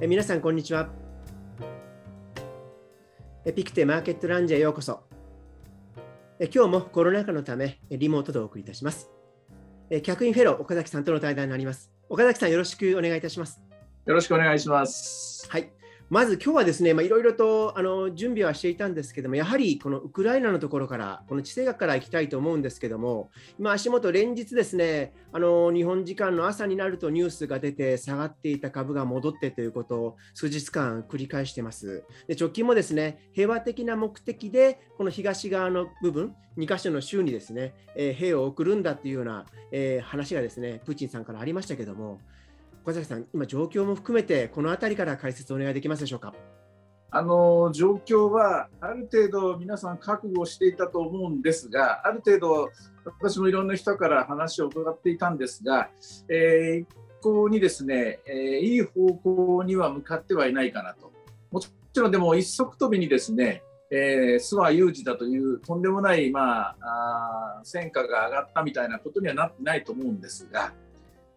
え皆さん、こんにちは。えピクテマーケットランジへようこそ。え今日もコロナ禍のため、リモートでお送りいたします。え客員フェロー、岡崎さんとの対談になります。岡崎さん、よろしくお願いいたします。よろしくお願いします。はい。まず今日はですね、いろいろとあの準備はしていたんですけども、やはりこのウクライナのところから、この地政学から行きたいと思うんですけども、今、足元、連日ですね、あの日本時間の朝になるとニュースが出て、下がっていた株が戻ってということを数日間繰り返してます。で直近もですね、平和的な目的で、この東側の部分、2カ所の州にですね、えー、兵を送るんだというような、えー、話がですね、プーチンさんからありましたけども、岡崎さん、今、状況も含めて、この辺りから解説お願いできますでしょうか？あの状況はある程度皆さん覚悟していたと思うんですが、ある程度私もいろんな人から話を伺っていたんですが、えー、一向にですね、えー、いい方向には向かってはいないかなと。もちろんでも一足飛びにですね、えー、諏訪有事だというとんでもない、まあ、あ戦果が上がったみたいなことにはなってないと思うんですが、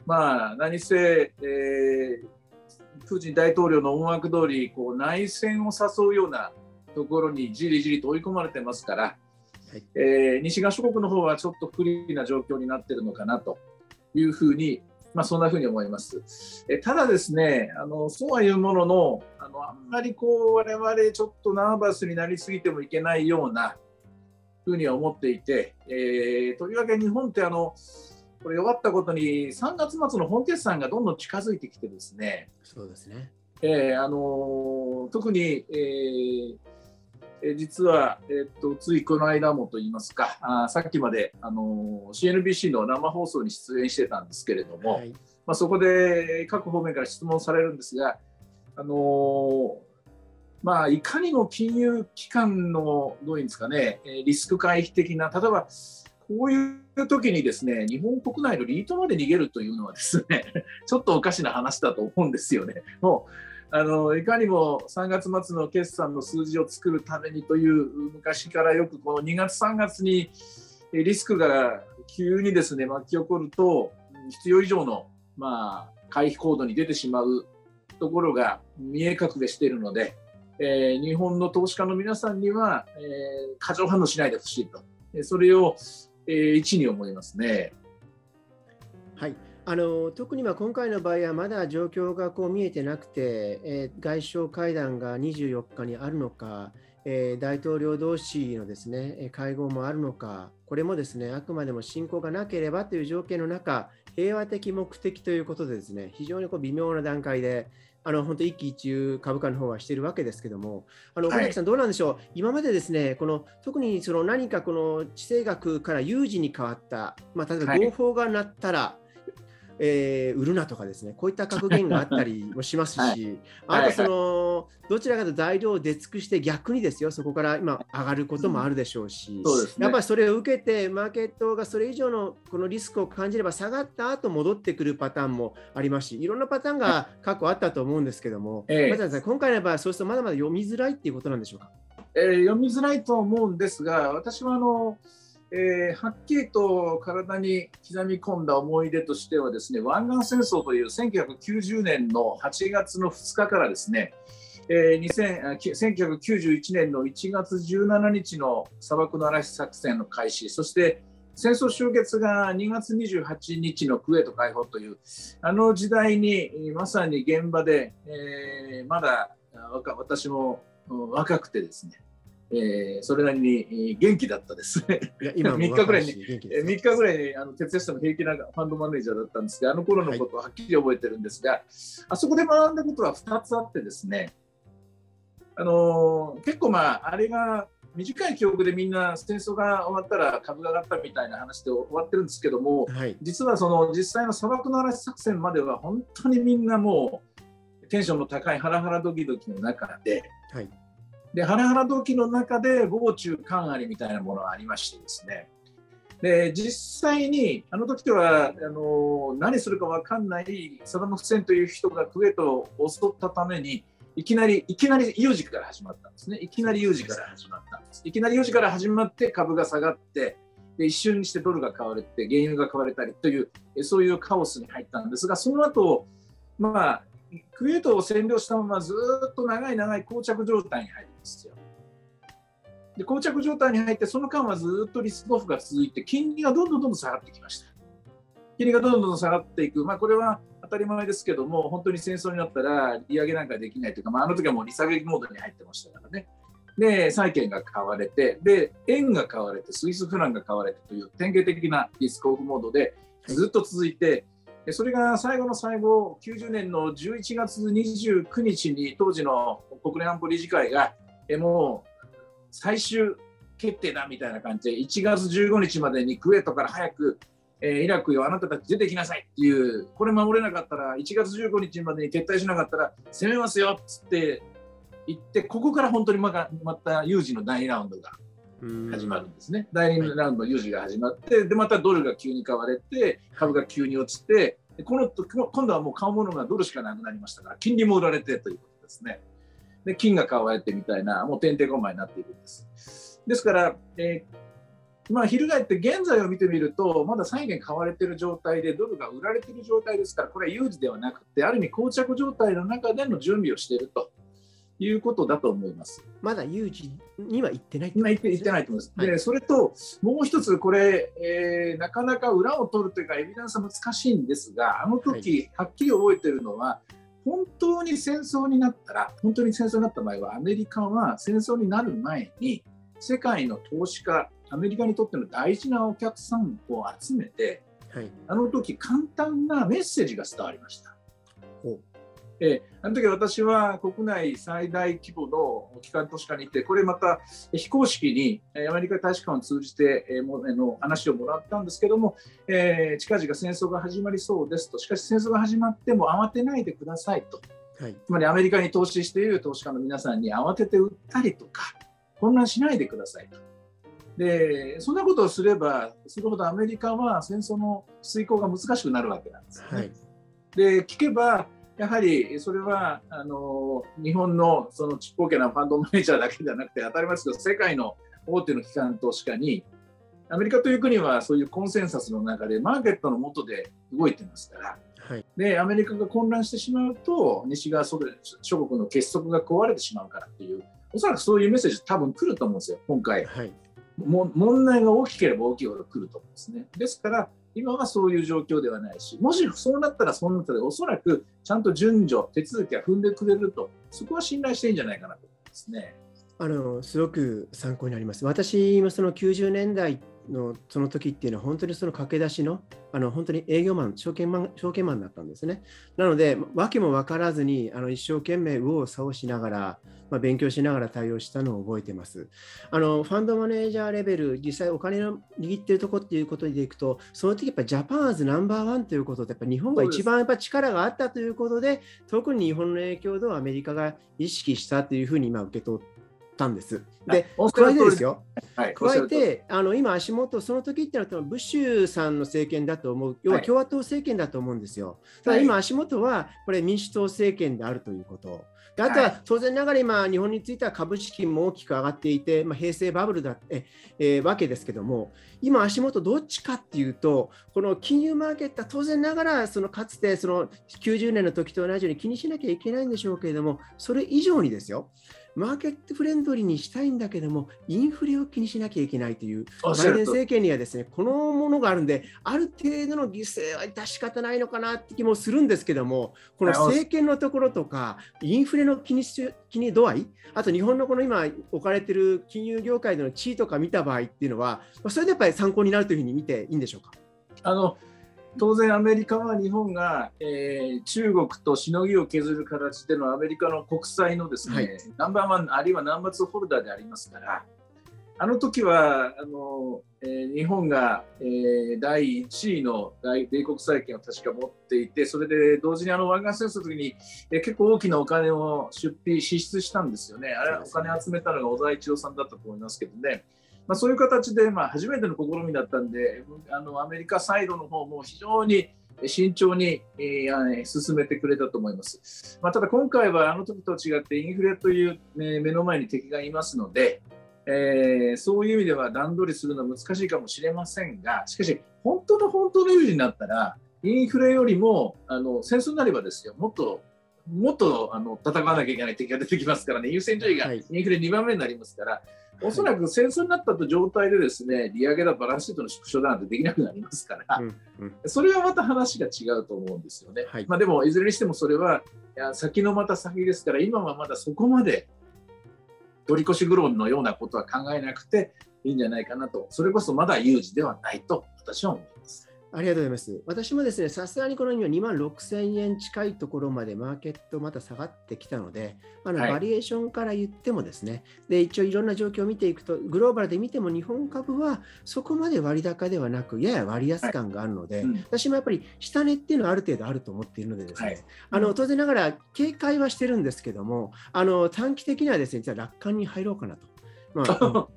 まあ、何せ、えー、プーチン大統領の思惑通りこり内戦を誘うようなところにじりじりと追い込まれてますから、はい、えー、西側諸国の方はちょっと不利な状況になっているのかなというふうに、まあ、そんなふうに思います。えただですねあのそうはいうもののあのあんまりこう我々ちょっとナーバスになりすぎてもいけないようなふうには思っていて、えー、とりわけ日本ってあのこれ弱ったことに3月末の本決算がどんどん近づいてきてですね。そうですね、えー、あの特に、えー、実は、えー、っとついこの間もといいますかあさっきまで、あの CNBC の生放送に出演してたんですけれども、はい、まあ、そこで各方面から質問されるんですが、あのまあ、いかにも金融機関のどういうんですかねリスク回避的な例えばこういう時にですね、日本国内のリートまで逃げるというのはですね、ちょっとおかしな話だと思うんですよね。もうあのいかにも3月末の決算の数字を作るためにという昔からよくこの2月3月にリスクが急にですね巻き起こると必要以上のまあ回避行動に出てしまうところが見え隠れしているので、えー、日本の投資家の皆さんには、えー、過剰反応しないでほしいと。それを、一に思いますね。はいあの特には今回の場合はまだ状況がこう見えてなくて、えー、外相会談が24日にあるのか、えー、大統領同士のですね会合もあるのか、これもですねあくまでも侵攻がなければという条件の中、平和的目的ということでですね非常にこう微妙な段階で、あの本当一喜一憂株価の方はしているわけですけども、あの岡崎さん、どうなんでしょう、今までですね、この特にその何かこの地政学から有事に変わった、まあ、例えば合法が鳴ったら、はいえー、売るなとかですね、こういった格言があったりもしますし、はい、あとその、はい。どちらかと材料を出尽くして逆にですよ、そこから今上がることもあるでしょうし、うんうね、やっぱりそれを受けて、マーケットがそれ以上のこのリスクを感じれば下がった後戻ってくるパターンもありますし、いろんなパターンが過去あったと思うんですけども、ええ、まず今回の場合、そうするとまだまだ読みづらいっていうことなんでしょうか？えー、読みづらいと思うんですが、私はあの、えー、はっきりと体に刻み込んだ思い出としてはですね湾岸戦争という1990年の8月の2日からですね、えー、1991年の1月17日の砂漠の嵐作戦の開始そして戦争終結が2月28日のクウェート解放というあの時代にまさに現場で、えー、まだ私も若くてですねえー、それなりに元気だったですね。今3 日ぐらいに、3日ぐらいにあの徹夜しても平気なファンドマネージャーだったんですが、あの頃のことをはっきり覚えてるんですが、はい、あそこで学んだことは2つあってですね、あのー、結構まあ、あれが短い記憶でみんな戦争が終わったら株が上がったみたいな話で終わってるんですけども、はい、実はその実際の砂漠の嵐作戦までは本当にみんなもうテンションの高いハラハラドキドキの中で、はいで、ハラハラ動機の中で、防中間ありみたいなものがありましてですね。で、実際に、あの時では、あの、何するか分かんないサダム・フセンという人がクウェートを襲ったために、いきなり、いきなり有事から始まったんですね。いきなり有事から始まったんです。いきなり有事から始まって株が下がって、で一瞬にしてドルが買われて、原油が買われたりという、そういうカオスに入ったんですが、その後、まあ、クウェートを占領したままずっと長い長い膠着状態に入るんですよ。で膠着状態に入ってその間はずっとリスクオフが続いて金利がどんどんどんどん下がってきました。金利がどんどんどん下がっていく、まあ、これは当たり前ですけども本当に戦争になったら利上げなんかできないというか、まあ、あの時はもう利下げモードに入ってましたからね。で債券が買われてで円が買われてスイスフランが買われてという典型的なリスクオフモードでずっと続いて、それが最後の最後、90年の11月29日に当時の国連安保理事会が、もう最終決定だみたいな感じで、1月15日までにクウェートから早く、えー、イラクよ、あなたたち出てきなさいっていう、これ守れなかったら、1月15日までに撤退しなかったら、攻めますよっつって言って、ここから本当にまた有事の第2ラウンドが始まるんですね。第2ラウンド有事が始まって、でまたドルが急に買われて、株が急に落ちて、この今度はもう買うものがドルしかなくなりましたから、金利も売られてということですね。で金が買われてみたいな、もうてんてこまいになっていくんです。ですから、えー、まあ、翻って現在を見てみると、まだ債券買われている状態で、ドルが売られている状態ですから、これは有事ではなくて、ある意味、膠着状態の中での準備をしているということだと思います。まだ有事には行ってない今行って行ってないと思います。はい、でそれともう一つこれ、えー、なかなか裏を取るというかエビデンスは難しいんですがあの時、はっきり覚えてるのは本当に戦争になったら本当に戦争になった場合はアメリカは戦争になる前に世界の投資家アメリカにとっての大事なお客さんを集めて、はい、あの時簡単なメッセージが伝わりました。えあの時私は国内最大規模の機関都市化に行って、これまた非公式にアメリカ大使館を通じて、えの話をもらったんですけども、えー、近々戦争が始まりそうですと、しかし戦争が始まっても慌てないでくださいと、はい、つまりアメリカに投資している投資家の皆さんに慌てて売ったりとか、混乱しないでくださいと。でそんなことをすれば、するほどアメリカは戦争の遂行が難しくなるわけなんですよね。はい、で聞けばやはりそれはあの日本のそのちっぽけなファンドマネージャーだけではなくて当たり前ですけど世界の大手の機関投資家にアメリカという国はそういうコンセンサスの中でマーケットの下で動いてますから、はい、でアメリカが混乱してしまうと西側諸国の結束が壊れてしまうからっていうおそらくそういうメッセージ多分来ると思うんですよ今回、はい、も問題が大きければ大きいほど来ると思うんですね。ですから今はそういう状況ではないし、もしそうなったらそうなったら、おそらくちゃんと順序、手続きは踏んでくれると、そこは信頼していいんじゃないかなと思いますね。あのすごく参考になります。私もその90年代のその時っていうのは本当にその駆け出しのあの本当に営業マン証券マン証券マンだったんですね。なので訳も分からずにあの一生懸命右往左往しながらまあ、勉強しながら対応したのを覚えてます。あのファンドマネージャーレベル、実際お金の握っているところっていうことでいくと、その時やっぱジャパンアズナンバーワンということで、やっぱ日本が一番やっぱ力があったということで、特に日本の影響度をアメリカが意識したというふうに今受け取ったんです。で、加えてですよ、はい、加えて、あの今、足元、その時ってのは、ブッシュさんの政権だと思う、要は共和党政権だと思うんですよ。ただ今、足元は、これ、民主党政権であるということ。であとは当然ながら今、日本については株式も大きく上がっていて、まあ、平成バブルだえ、えー、わけですけども、今、足元どっちかっていうと、この金融マーケットは当然ながら、そのかつてその90年の時と同じように気にしなきゃいけないんでしょうけれども、それ以上にですよ、マーケットフレンドリーにしたいんだけども、インフレを気にしなきゃいけないという、バイデン政権にはですね、このものがあるんで、ある程度の犠牲は致し方ないのかなって気もするんですけども、この政権のところとか、インフレの気にし気に度合い、あと日本のこの今置かれている金融業界での地位とか見た場合っていうのは、それでやっぱり参考になるというふうに見ていいんでしょうか？あの当然アメリカは日本が、えー、中国としのぎを削る形でのアメリカの国債のですね、はい、ナンバーワンあるいはナンバーツーホルダーでありますからあの時はあの、えー、日本が、えー、第1位の大米国債券を確か持っていてそれで同時にあの湾岸戦争の時に、えー、結構大きなお金を出費支出したんですよね。あれはお金集めたのが小沢一郎さんだったと思いますけどね。まあ、そういう形で、まあ、初めての試みだったんであのアメリカサイドの方も非常に慎重に、えー、進めてくれたと思います、まあ、ただ今回はあの時と違ってインフレという、ね、目の前に敵がいますので、えー、そういう意味では段取りするのは難しいかもしれませんがしかし本当の本当の有事になったらインフレよりもあの戦争になればですよ。もっともっとあの戦わなきゃいけない敵が出てきますからね、優先順位がインフレ2番目になりますから、はい、おそらく戦争になったと状態でですね、利上げだ、バランスシートの縮小だなんてできなくなりますから、うんうん、それはまた話が違うと思うんですよね。はい、まあ、でも、いずれにしてもそれはいや先のまた先ですから、今はまだそこまで取り越し苦労のようなことは考えなくていいんじゃないかなと、それこそまだ有事ではないと私は思います。ありがとうございます。私もですね、さすがにこの今2万6000円近いところまでマーケットまた下がってきたので、あのバリエーションから言ってもですね、で一応いろんな状況を見ていくと、グローバルで見ても日本株はそこまで割高ではなく、やや割安感があるので、はい。うん、私もやっぱり下値っていうのはある程度あると思っているのでですね、はい、あの当然ながら警戒はしてるんですけども、あの短期的にはですね、じゃあ楽観に入ろうかなと。まあ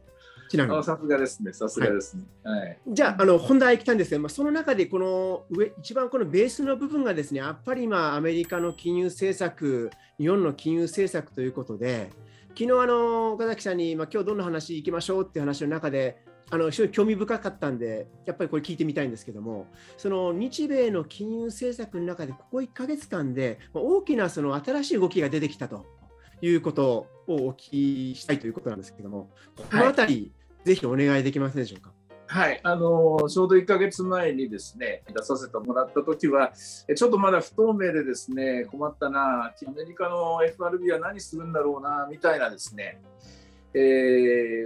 ちなみに。さすがですね、さすがですね。はい、じゃあ、あの本題いきたいんですが、まあ、その中でこの上、一番このベースの部分がですね、やっぱり今、アメリカの金融政策、日本の金融政策ということで、昨日あの岡崎さんに、まあ、今日どんな話いきましょうっていう話の中で、あの非常に興味深かったんで、やっぱりこれ聞いてみたいんですけども、その日米の金融政策の中で、ここ1か月間で大きなその新しい動きが出てきたということをお聞きしたいということなんですけども、このあたり、ぜひお願いできますでしょうか？はい、あのちょうど1か月前にですね出させてもらった時はちょっとまだ不透明でですね困ったなアメリカの FRB は何するんだろうなみたいなですね、え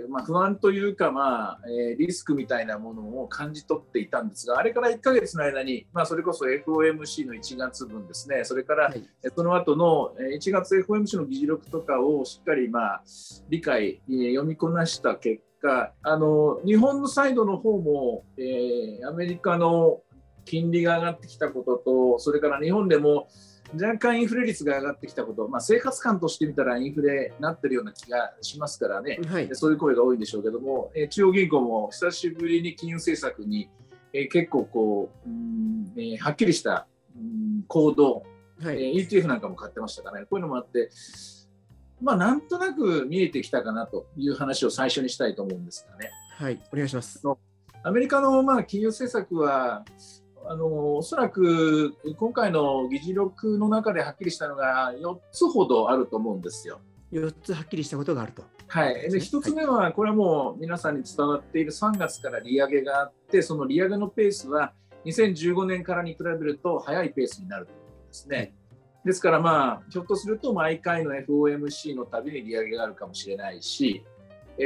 ー、まあ、不安というか、まあえー、リスクみたいなものを感じ取っていたんですがあれから1か月の間に、まあ、それこそ FOMC の1月分ですねそれから、はい、その後の1月 FOMC の議事録とかをしっかり、まあ、理解、読みこなした結果果あの日本のサイドの方も、えー、アメリカの金利が上がってきたこととそれから日本でも若干インフレ率が上がってきたこと、まあ、生活感としてみたらインフレになってるような気がしますからね、はい、そういう声が多いんでしょうけども、えー、中央銀行も久しぶりに金融政策に、えー、結構こう、うんえー、はっきりした、うん、行動、はい、えー、ETF なんかも買ってましたからね、こういうのもあって、まあ、なんとなく見えてきたかなという話を最初にしたいと思うんですがね。はい、お願いします。アメリカのまあ金融政策は、あのおそらく今回の議事録の中ではっきりしたのが4つほどあると思うんですよ。4つはっきりしたことがあると。はい、で1つ目は、これはもう皆さんに伝わっている3月から利上げがあって、その利上げのペースは2015年からに比べると速いペースになるということですね。はいですからまあひょっとすると毎回の FOMC のたびに利上げがあるかもしれないし、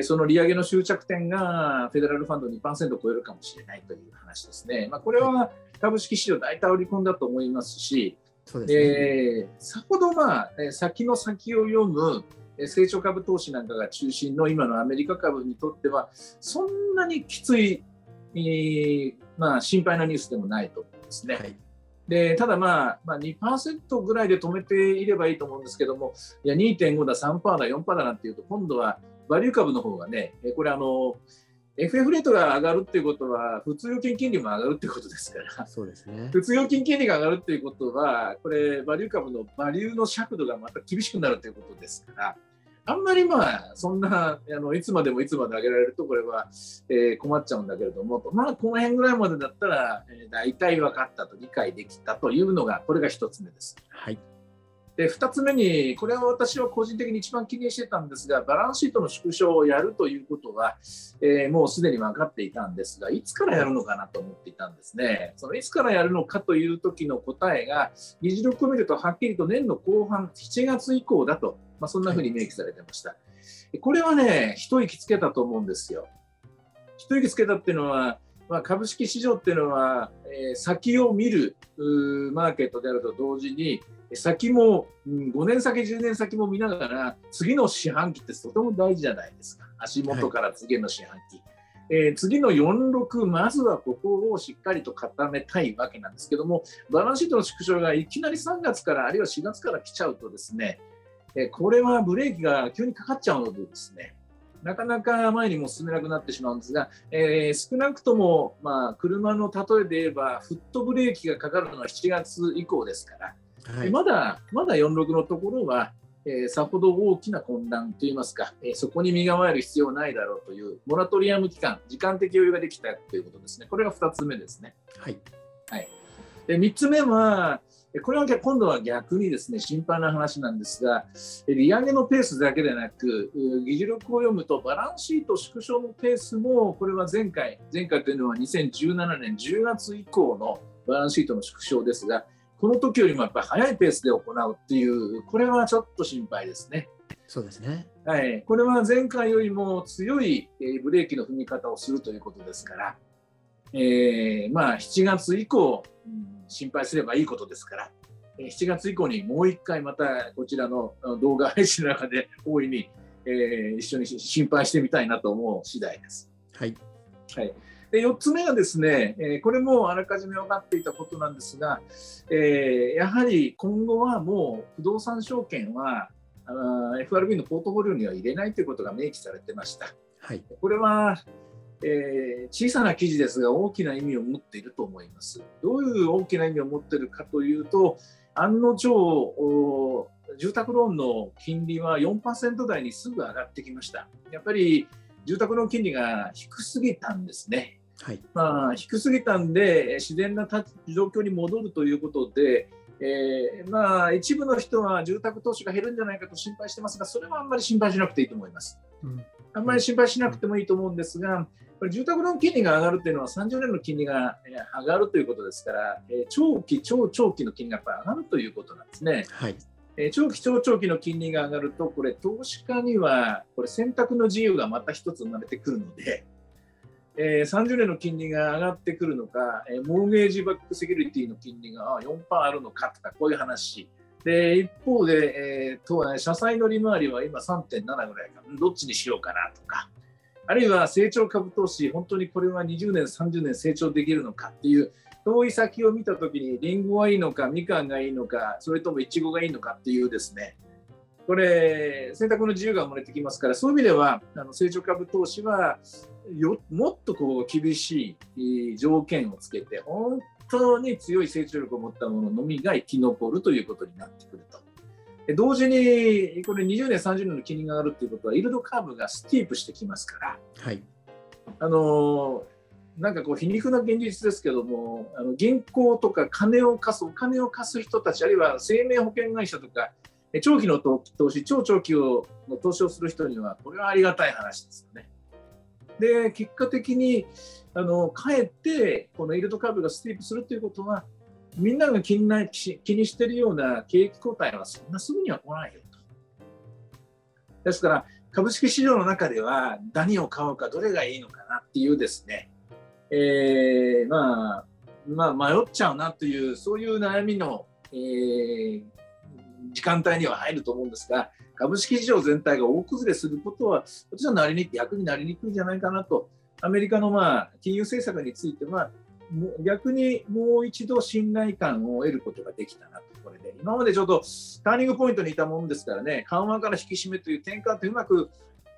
その利上げの終着点がフェデラルファンド2%を超えるかもしれないという話ですね。まあ、これは株式市場大体織り込んだと思いますし、そねえー、さほどまあ先の先を読む成長株投資なんかが中心の今のアメリカ株にとってはそんなにきつい、えー、まあ、心配なニュースでもないと思うんですね。はいでただ、まあ、まあ、2%ぐらいで止めていればいいと思うんですけども、いや2.5だ、3%だ、4%だなんていうと、今度はバリュー株の方がね、これあの、FF レートが上がるっていうことは、普通預金金利も上がるっていうことですから、そうですね、普通預金金利が上がるっていうことは、これ、バリュー株のバリューの尺度がまた厳しくなるということですから、あんまりまあ、そんな、あのいつまでもいつまで上げられると、これは、えー、困っちゃうんだけれども、まあ、この辺ぐらいまでだったら、えー、大体分かったと、理解できたというのが、これが1つ目です。はい。で、2つ目に、これは私は個人的に一番気にしてたんですが、バランスシートの縮小をやるということは、えー、もうすでに分かっていたんですが、いつからやるのかなと思っていたんですね。そのいつからやるのかという時の答えが、議事録を見るとはっきりと年の後半、7月以降だとまあ、そんなふうに明記されてました。これはね、一息つけたと思うんですよ。一息つけたっていうのは、まあ、株式市場っていうのは、えー、先を見るマーケットであると同時に、先も、うん、5年先、10年先も見ながら、次の四半期ってとても大事じゃないですか。足元から次の四半期。はい、えー、次の46、まずはここをしっかりと固めたいわけなんですけども、バランスシートの縮小がいきなり3月から、あるいは4月から来ちゃうとですね、えこれはブレーキが急にかかっちゃうのでですね、なかなか前にも進めなくなってしまうんですが、えー、少なくとも、まあ、車の例えで言えば、フットブレーキがかかるのは7月以降ですから、はい、まだまだ46のところは、えー、さほど大きな混乱といいますか、えー、そこに身構える必要ないだろうというモラトリアム期間、時間的余裕ができたということですね。これが2つ目ですね。はい。はい、で3つ目は、これは今度は逆にですね心配な話なんですが、利上げのペースだけでなく、議事録を読むとバランスシート縮小のペースも、これは前回、前回というのは2017年10月以降のバランスシートの縮小ですが、この時よりもやっぱり早いペースで行うっていう、これはちょっと心配ですね。そうですね。はい、これは前回よりも強いブレーキの踏み方をするということですから、えー、まあ7月以降、心配すればいいことですから、7月以降にもう一回またこちらの動画配信の中で大いに、えー、一緒に心配してみたいなと思う次第です。はい。はい。で4つ目がですね、えー、これもあらかじめ分かっていたことなんですが、えー、やはり今後はもう不動産証券はあ FRB のポートフォリオには入れないということが明記されてました。はい、これはえー、小さな記事ですが大きな意味を持っていると思います。どういう大きな意味を持っているかというと案の定住宅ローンの金利は4%台にすぐ上がってきました。やっぱり住宅ローン金利が低すぎたんですね。はいまあ、低すぎたんで自然な状況に戻るということで、えー、まあ、一部の人は住宅投資が減るんじゃないかと心配してますがそれはあんまり心配しなくていいと思います。うんあんまり心配しなくてもいいと思うんですが、これ住宅ローン金利が上がるというのは30年の金利が上がるということですから、長期、超長期の金利がやっぱり上がるということなんですね。はい。長期、超長期の金利が上がると、これ、投資家にはこれ選択の自由がまた一つ生まれてくるので、えー、30年の金利が上がってくるのか、えー、モーゲージバックセキュリティの金利が4%あるのかとか、こういう話、で一方で、えーと、社債の利回りは今3.7ぐらいか、どっちにしようかなとか、あるいは成長株投資、本当にこれは20年、30年成長できるのかっていう、遠い先を見たときに、りんごがいいのか、みかんがいいのか、それともいちごがいいのかっていうですね、これ、選択の自由が生まれてきますから、そういう意味では、あの成長株投資はよもっとこう厳しい条件をつけて、本当に強い成長力を持ったもののみが生き残るということになってくると。同時に、これ20年、30年の金利が上がるということは、イールドカーブがスティープしてきますから、はい、あのなんかこう皮肉な現実ですけども、あの銀行とか金を貸す、お金を貸す人たち、あるいは生命保険会社とか、長期の投資、超長期をの投資をする人には、これはありがたい話ですよね。で、結果的に、あのかえってこのイールドカーブがスティープするということはみんなが気にな気にしてるような景気後退はそんなすぐには来ないよと。ですから株式市場の中では何を買うかどれがいいのかなっていうですね、えー、まあ、まあ、迷っちゃうなというそういう悩みの、えー、時間帯には入ると思うんですが株式市場全体が大崩れすることは私はなりに役になりにくいんじゃないかなとアメリカのまあ金融政策については、逆にもう一度信頼感を得ることができたなと、これで、今までちょっとターニングポイントにいたものですからね、緩和から引き締めという転換ってうまく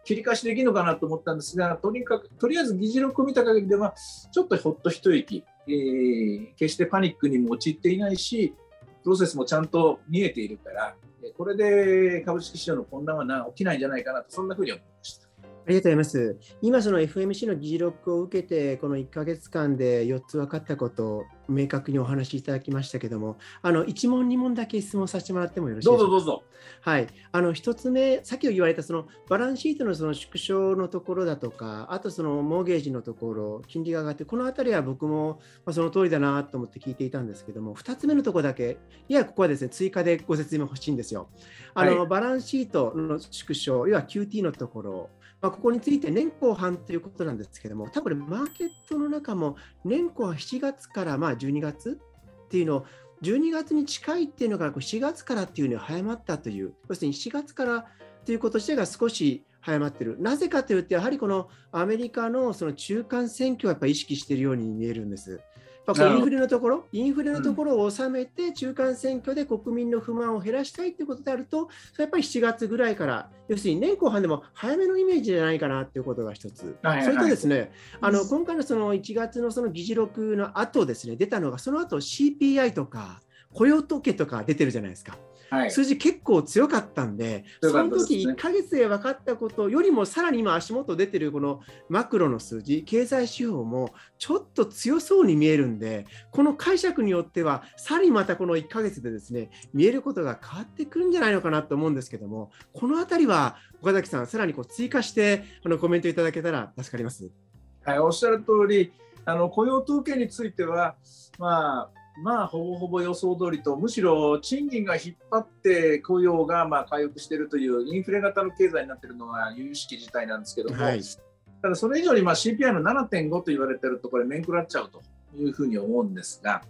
切り返しできるのかなと思ったんですが、とにかくとりあえず議事録を見た限りでは、ちょっとほっと一息、えー、決してパニックにも陥っていないし、プロセスもちゃんと見えているから、これで株式市場の混乱は起きないんじゃないかなと、そんなふうに思いました。ありがとうございます。今、その FMC の議事録を受けて、この1ヶ月間で4つ分かったことを明確にお話しいただきましたけども、あの1問、2問だけ質問させてもらってもよろしいですか？どうぞどうぞ。はい、あの1つ目、さっき言われたそのバランスシートのその縮小のところだとか、あとそのモーゲージのところ、金利が上がって、このあたりは僕もまその通りだなと思って聞いていたんですけども、2つ目のところだけ、いや、ここはですね追加でご説明欲しいんですよ。あの、はい、バランスシートの縮小、要は QT のところ、ま、ここについて年後半ということなんですけども、多分マーケットの中も年後半7月からまあ12月っていうのを、12月に近いっていうのが7月からっていうのに早まったという、要するに7月からということ自体が少し早まってる。なぜかというと、やはりこのアメリカのその中間選挙をやっぱ意識しているように見えるんです。こインフレのところ、インフレのところを収めて、中間選挙で国民の不満を減らしたいということであると、やっぱり7月ぐらいから、要するに年後半でも早めのイメージじゃないかなということが一つ、それとですね、あの今回のその1月のその議事録の後ですね、出たのが、その後 CPI とか、雇用統計とか出てるじゃないですか。はい、数字結構強かったんで、ね、その時1か月で分かったことよりもさらに今足元出てるこのマクロの数字経済指標もちょっと強そうに見えるんでこの解釈によってはさらにまたこの1か月でですね見えることが変わってくるんじゃないのかなと思うんですけどもこの辺りは岡崎さんさらにこう追加してあのコメントいただけたら助かります。はい、おっしゃる通りあの雇用統計についてはまあまあ、ほぼほぼ予想通りと、むしろ賃金が引っ張って雇用がまあ回復しているというインフレ型の経済になっているのは由々しき事態なんですけども、はい、ただそれ以上にまあ CPI の7.5と言われていると、これ、面食らっちゃうというふうに思うんですが、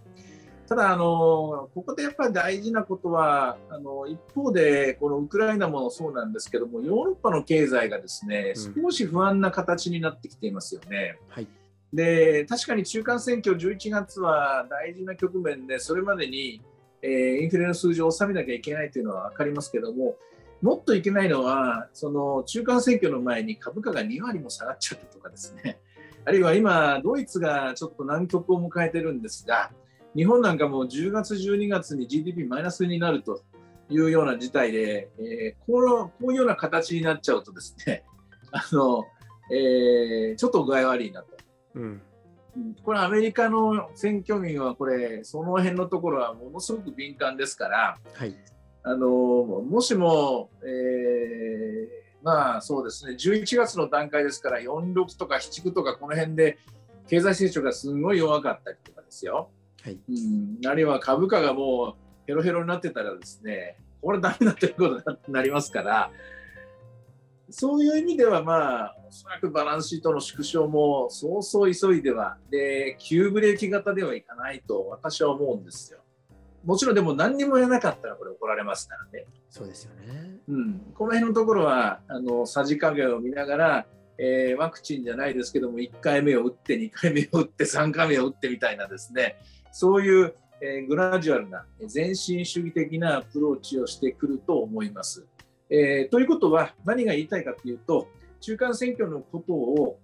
ただあの、ここでやっぱり大事なことは、あの一方で、このウクライナもそうなんですけども、ヨーロッパの経済がですね、少し不安な形になってきていますよね。うんはいで確かに中間選挙11月は大事な局面でそれまでに、えー、インフレの数字を収めなきゃいけないというのは分かりますけどももっといけないのはその中間選挙の前に株価が2割も下がっちゃったとかですねあるいは今ドイツがちょっと難局を迎えてるんですが日本なんかも10月12月に GDP マイナスになるというような事態で、えー、こうこういうような形になっちゃうとですねあの、えー、ちょっと具合悪いなと。うん、これアメリカの選挙民はこれその辺のところはものすごく敏感ですから、はい、あのもしも、えー、まあそうですね11月の段階ですから46とか79とかこの辺で経済成長がすごい弱かったりとかですよ、はい。うん、あるいは株価がもうヘロヘロになってたらですねこれダメだということになりますからそういう意味では、まあ、おそらくバランスシートの縮小もそうそう急いでは、で、急ブレーキ型ではいかないと私は思うんですよ。もちろんでも何にもやらなかったらこれ怒られますからね。そうですよね。うん。この辺のところは、あの、さじ加減を見ながら、えー、ワクチンじゃないですけども、1回目を打って、2回目を打って、3回目を打ってみたいなですね、そういう、えー、グラジュアルな全身主義的なアプローチをしてくると思います。えー、ということは何が言いたいかというと中間選挙のことを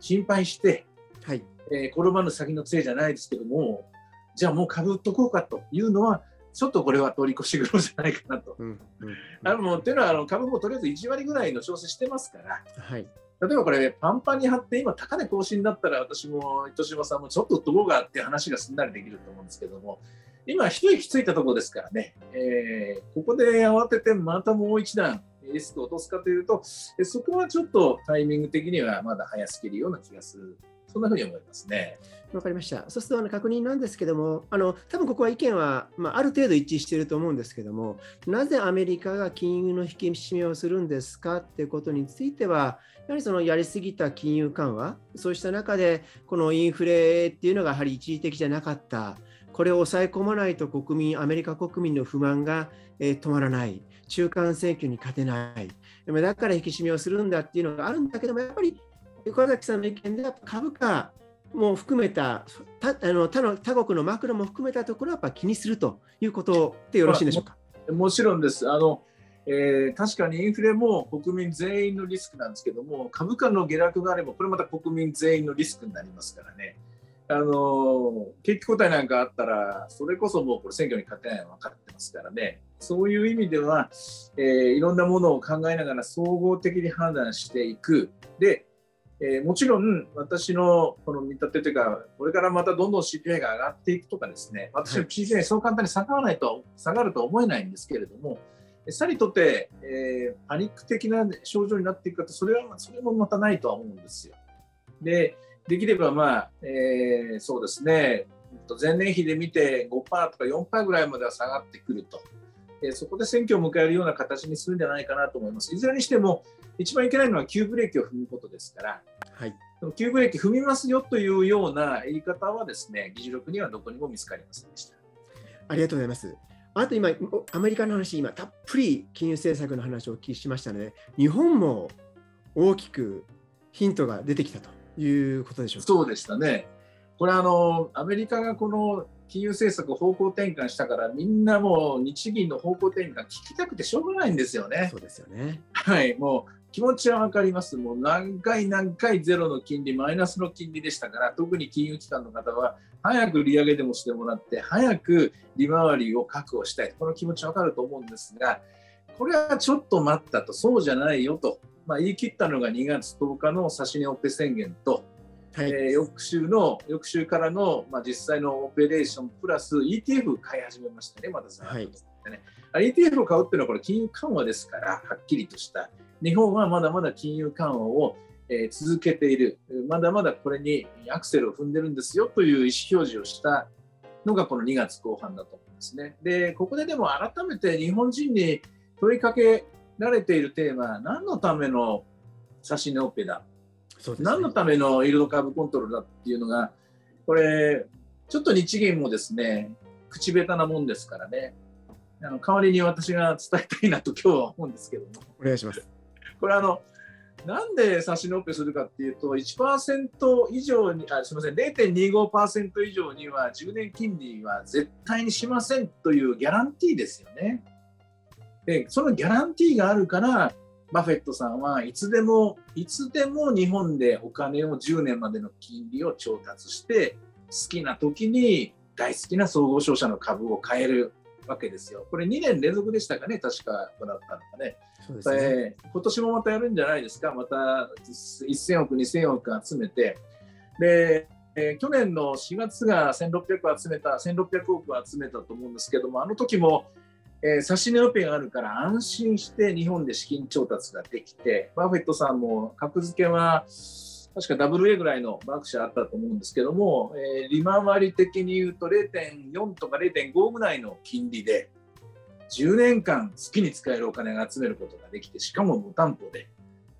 心配して、はい。えー、転ばぬ先の杖じゃないですけどもじゃあもう株売っとこうかというのはちょっとこれは通り越し苦労じゃないかなと。うんうんうん、あのというのはあの株もとりあえず1割ぐらいの調整してますから、はい、例えばこれパンパンに張って今高値更新だったら私も糸島さんもちょっと売っとこうかって話がすんなりできると思うんですけども今、一息ついたところですからね、えー、ここで慌ててまたもう一段リスクを落とすかというと、そこはちょっとタイミング的にはまだ早すぎるような気がする。そんなふうに思いますね。わかりました。そうするとあの確認なんですけども、あの多分ここは意見は、まあ、ある程度一致していると思うんですけども、なぜアメリカが金融の引き締めをするんですかっていうことについては、やはりそのやりすぎた金融緩和、そうした中で、このインフレっていうのがやはり一時的じゃなかった。これを抑え込まないと国民、アメリカ国民の不満が、え、止まらない、中間選挙に勝てない、だから引き締めをするんだっていうのがあるんだけども、やっぱり横崎さんの意見で株価も含めた他あの他の他国のマクロも含めたところはやっぱ気にするということでよろしいでしょうか？もちろんです。あのえー、確かにインフレも国民全員のリスクなんですけども株価の下落があればこれまた国民全員のリスクになりますからね。あの景気後退なんかあったら、それこそもうこれ選挙に勝てないの分かってますからね、そういう意味では、えー、いろんなものを考えながら総合的に判断していく。で、えー、もちろん私のこの見立てというか、これからまたどんどん CPI が上がっていくとかですね、私は CPI そう簡単に下がらないと、下がるとは思えないんですけれども、さりとって、えー、パニック的な症状になっていくかと、それはそれもまたないとは思うんですよ。で、できれば、まあえー、そうですね、前年比で見て5%とか4%ぐらいまでは下がってくると、えー、そこで選挙を迎えるような形にするんじゃないかなと思います。いずれにしても、一番いけないのは急ブレーキを踏むことですから、はい、急ブレーキ踏みますよというような言い方はですね、議事録にはどこにも見つかりませんでした。ありがとうございます。あと今、アメリカの話、今、たっぷり金融政策の話をお聞きしましたので、日本も大きくヒントが出てきたということでしょうそうでしたね。これあの、アメリカがこの金融政策方向転換したからみんなもう日銀の方向転換聞きたくてしょうがないんですよね。そうですよねはい、もう気持ちは分かります。もう何回何回ゼロの金利、マイナスの金利でしたから、特に金融機関の方は、早く利上げでもしてもらって、早く利回りを確保したい。この気持ち分かると思うんですが、これはちょっと待ったと、そうじゃないよと、まあ、言い切ったのが2月10日の指値オペ宣言と、はい、えー、翌週の翌週からの、まあ、実際のオペレーションプラス ETF 買い始めましたね、またはい、ね。ETF を買うっていうのはこれ金融緩和ですから、はっきりとした。日本はまだまだ金融緩和を続けている、まだまだこれにアクセルを踏んでるんですよという意思表示をしたのがこの2月後半だと思うんですね。で、ここででも改めて日本人に問いかけられているテーマ、何のための指値オペだ、ね、何のためのイールドカーブコントロールだっていうのが、これ、ちょっと日銀もですね、口下手なもんですからね、あの代わりに私が伝えたいなと今日は思うんですけども。お願いします。これあの、なんで差し納ペするかっていうと、1%以上に、あすみません、0.25%以上には10年金利は絶対にしませんというギャランティーですよね。で、そのギャランティーがあるから、バフェットさんはいつでも、いつでも日本でお金を10年までの金利を調達して、好きな時に大好きな総合商社の株を買えるわけですよ。これ2年連続でしたかね、確か行ったのかね。そうですねえー、今年もまたやるんじゃないですか、また1000億、2000億集めて、でえー、去年の4月が1600集めた、1600億集めたと思うんですけども、あの時も、えー、指値オペがあるから安心して日本で資金調達ができて、バフェットさんも格付けは確か WA ぐらいのバークシャーあったと思うんですけども、えー、利回り的に言うと0.4とか0.5ぐらいの金利で、10年間好きに使えるお金が集めることができて、しかも無担保で、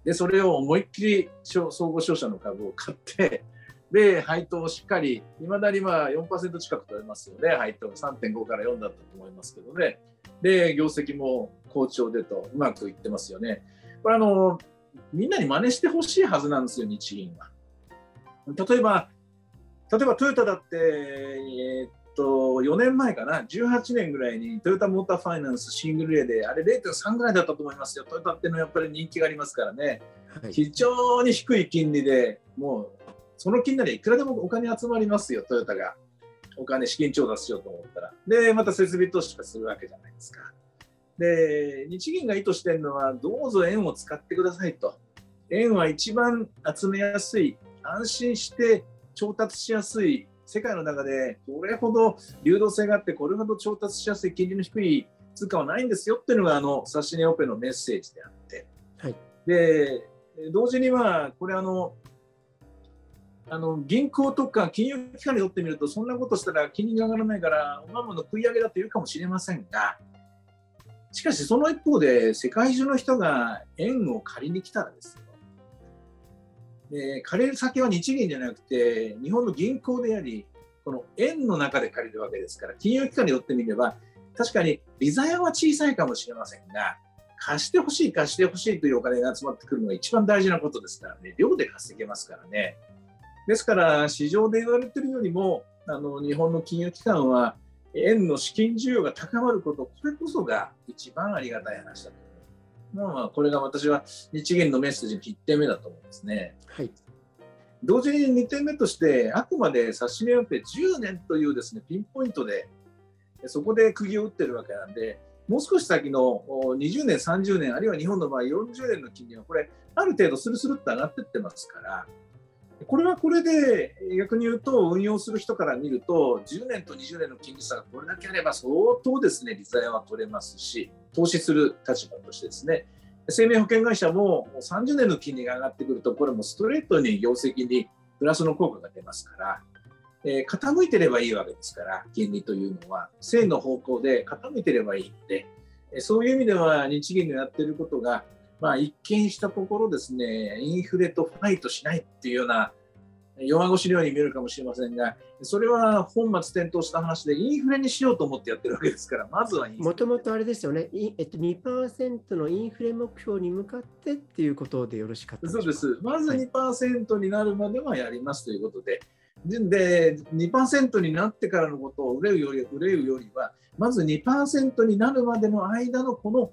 でそれを思いっきり総合商社の株を買って、で、配当をしっかり、いまだにまあ4%近く取れますよね、配当3.5から4だったと思いますけどね。で、業績も好調でとうまくいってますよね。これあの、みんなに真似してほしいはずなんですよ、日銀は。例えば、例えばトヨタだって、えー、っと4年前かな、18年ぐらいにトヨタモーターファイナンスシングル A で、あれ0.3ぐらいだったと思いますよ、トヨタってのはやっぱり人気がありますからね、はい、非常に低い金利で、もうその金利でいくらでもお金集まりますよ、トヨタが。お金、資金調達しようと思ったら。で、また設備投資とかするわけじゃないですか。で、日銀が意図しているのは、どうぞ円を使ってくださいと。円は一番集めやすい、安心して調達しやすい、世界の中でこれほど流動性があって、これほど調達しやすい金利の低い通貨はないんですよっていうのが、あの指値オペのメッセージであって、はい、で同時には、これあの、あの銀行とか金融機関にとってみると、そんなことしたら金利が上がらないから、おまもの食い上げだと言うかもしれませんが、しかしその一方で世界中の人が円を借りに来たらですよ。で借りる先は日銀じゃなくて日本の銀行でありこの円の中で借りるわけですから金融機関によってみれば確かに利ざやは小さいかもしれませんが貸してほしい貸してほしいというお金が集まってくるのが一番大事なことですからね。量で稼げますからね。ですから市場で言われているよりもあの日本の金融機関は円の資金需要が高まること、これこそが一番ありがたい話だと思う。まあ、これが私は日銀のメッセージの1点目だと思うんですね。はい、同時に2点目として、あくまで指値オペ10年というですねピンポイントで、そこで釘を打ってるわけなんで、もう少し先の20年、30年、あるいは日本の場合40年の金利は、これ、ある程度スルスルっと上がっていってますから、これはこれで逆に言うと運用する人から見ると10年と20年の金利差がこれだけあれば相当ですね利ざやは取れますし投資する立場としてですね。生命保険会社も30年の金利が上がってくるとこれもストレートに業績にプラスの効果が出ますから、えー、傾いてればいいわけですから金利というのは。正の方向で傾いてればいいのでそういう意味では日銀のやってることがまあ、一見したところですね、インフレとファイトしないっていうような弱腰のように見えるかもしれませんが、それは本末転倒した話で、インフレにしようと思ってやってるわけですから、まずはもともとあれですよね、えっと、2%のインフレ目標に向かってっていうことでよろしかったそうです。まず2%になるまではやりますということで、で2%になってからのことを憂うより憂うよりはまず2%になるまでの間のこの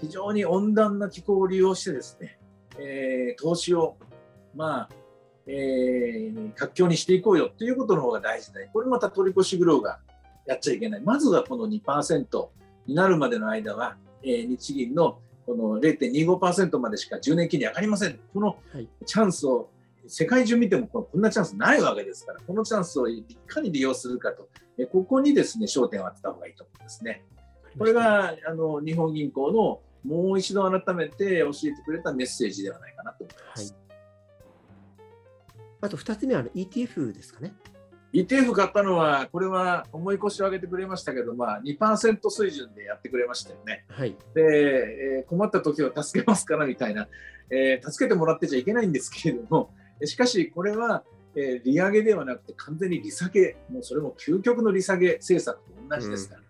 非常に温暖な気候を利用してですね、えー、投資をまあ、えー、活況にしていこうよということの方が大事で、これまた取り越し苦労がやっちゃいけない。まずはこの2%になるまでの間は、えー、日銀のこの0.25%までしか10年金利上がりません。このチャンスを世界中見てもこんなチャンスないわけですから、このチャンスをいかに利用するかと、ここにですね焦点を当てた方がいいと思うんですね。これがあの日本銀行のもう一度改めて教えてくれたメッセージではないかなと思います。はい、あと2つ目は ETF ですかね。ETF 買ったのは、これは重い腰を上げてくれましたけど、まあ、2%水準でやってくれましたよね。はい、で、えー、困った時は助けますからみたいな、えー、助けてもらってちゃいけないんですけれども、しかしこれは、えー、利上げではなくて完全に利下げ、もうそれも究極の利下げ政策と同じですから、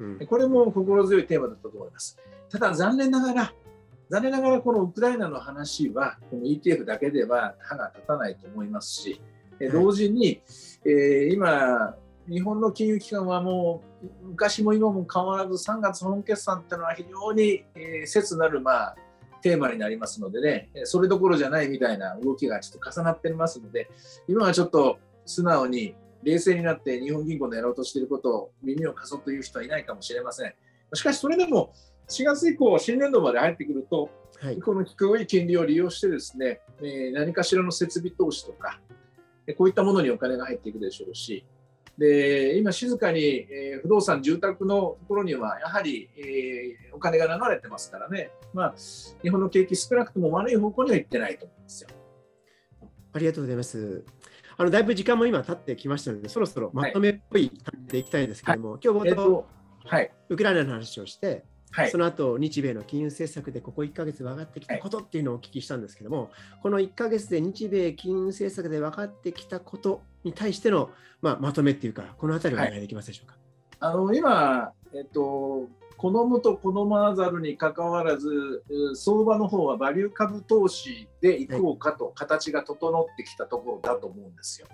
うんうん、これも心強いテーマだったと思います。ただ残念ながら、残念ながらこのウクライナの話は、この ETF だけでは歯が立たないと思いますし、同時に、えー、今、日本の金融機関はもう昔も今も変わらず3月本決算っていうのは非常に、えー、切なる、まあ、テーマになりますのでねそれどころじゃないみたいな動きがちょっと重なっていますので今はちょっと素直に冷静になって日本銀行のやろうとしていることを耳を貸そうという人はいないかもしれません。しかしそれでも4月以降新年度まで入ってくると、はい、この低い金利を利用してですね、えー、何かしらの設備投資とかこういったものにお金が入っていくでしょうし、で今、静かに、えー、不動産、住宅のところにはやはり、えー、お金が流れてますからね、まあ、日本の景気、少なくとも悪い方向には行ってないと思うんですよ。ありがとうございます。あのだいぶ時間も今経ってきましたので、そろそろまとめっぽい感じでいきたいんですけども、はい、今日冒頭、はい、ウクライナの話をして、はい、その後日米の金融政策でここ1か月分かってきたことっていうのをお聞きしたんですけども、はい、この1か月で日米金融政策で分かってきたことに対しての、まあ、まとめっていうか、このあたりお願いできますでしょうか？はい、あの今、えっと、好むと好まざるにかかわらず、相場の方はバリュー株投資でいこうかと、形が整ってきたところだと思うんですよ。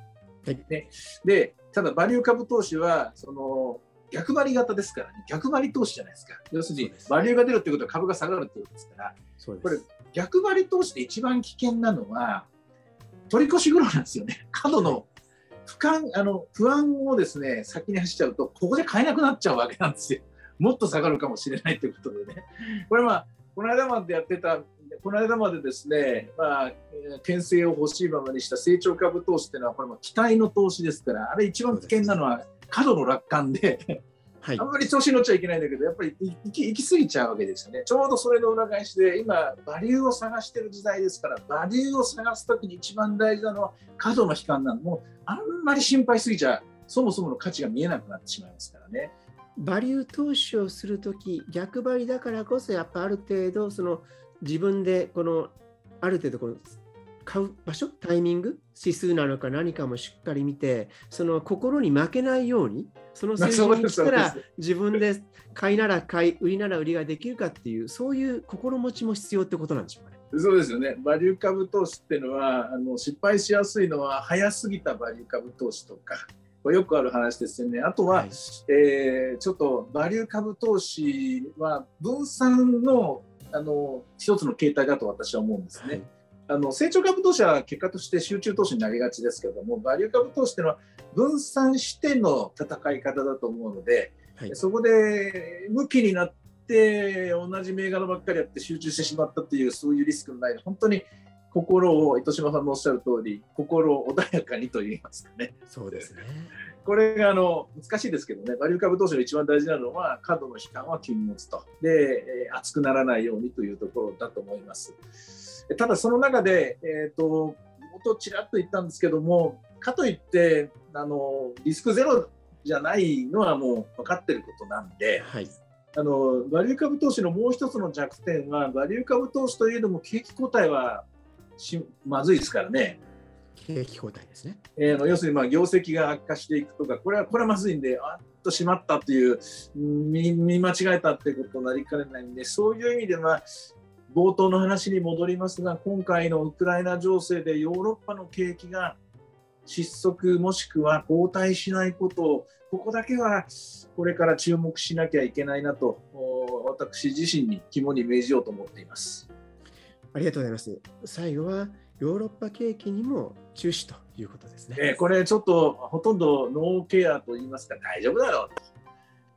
はい、ね、でただ、バリュー株投資はその逆張り型ですからね、逆張り投資じゃないですか。要するに、バリューが出るってことは株が下がるってことですから、これ、逆張り投資で一番危険なのは、取り越し苦労なんですよね。過度の不安あの不安をですね先に走っちゃうと、ここで買えなくなっちゃうわけなんですよ。もっと下がるかもしれないということでね。これは、この間までやってた、この間までですね、まあ、牽制を欲しいままにした成長株投資っていうのは、これも期待の投資ですから、あれ一番危険なのは、過度の楽観ではい、あんまり調子に乗っちゃいけないんだけど、やっぱり行き行き過ぎちゃうわけですよね。ちょうどそれの裏返しで、今、バリューを探してる時代ですから、バリューを探すときに一番大事なのは過度の悲観なの。もう、あんまり心配すぎちゃ、そもそもの価値が見えなくなってしまいますからね。バリュー投資をするとき、逆張りだからこそ、やっぱある程度、その自分でこの、ある程度この買う場所、タイミング、指数なのか何かもしっかり見て、その心に負けないように、その数字に来たら 自分で買いなら買い、売りなら売りができるかっていう、そういう心持ちも必要ってことなんでしょうかね。そうですよね。バリュー株投資っていうのは、あの失敗しやすいのは、早すぎたバリュー株投資とか、これよくある話ですよね。あとは、はい、えー、ちょっとバリュー株投資は分散のあの一つの形態だと私は思うんですね。はいあの成長株投資は結果として集中投資になりがちですけども、バリュー株投資というのは分散しての戦い方だと思うので、はい、そこで向きになって同じ銘柄ばっかりやって集中してしまったというそういうリスクのない、本当に心を糸島さんのおっしゃる通り、心を穏やかにと言いますかね。そうですね。これがあの難しいですけどね、バリュー株投資の一番大事なのは、過度の悲観は禁物と、で、えー、熱くならないようにというところだと思います。ただその中で、えーと、とちらっと言ったんですけどもかといってあのリスクゼロじゃないのはもう分かってることなんで、はい、あのバリュー株投資のもう一つの弱点はバリュー株投資といえども景気後退はしまずいですからね。景気後退ですね、えー、要するにまあ業績が悪化していくとかこれはこれはまずいんであっとしまったという見見間違えたってことになりかねないんでそういう意味では冒頭の話に戻りますが、今回のウクライナ情勢でヨーロッパの景気が失速もしくは後退しないことをここだけはこれから注目しなきゃいけないなと私自身に肝に銘じようと思っています。ありがとうございます。最後はヨーロッパ景気にも注視ということですね、えー、これちょっとほとんどノーケアと言いますか大丈夫だろう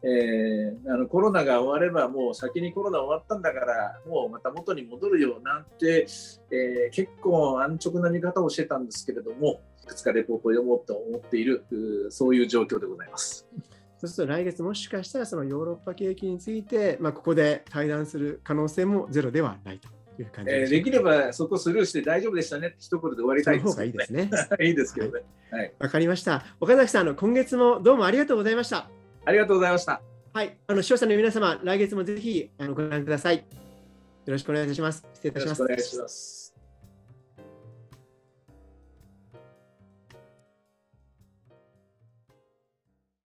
えー、あのコロナが終わればもう先にコロナ終わったんだからもうまた元に戻るよなんて、えー、結構安直な見方をしてたんですけれどもいくつかレポートを読もうと思っているそういう状況でございます。そうすると来月もしかしたらそのヨーロッパ景気について、まあ、ここで対談する可能性もゼロではないという感じで,、えー、できればそこスルーして大丈夫でしたねって一言で終わりたいです、ね、いいですね。いいですけどね。はい。わ、かりました。岡崎さんの今月もどうもありがとうございました。ありがとうございました。はい、あの視聴者の皆様、来月もぜひあのご覧ください。よろしくお願いいたします。失礼いたします。よろしくお願いします。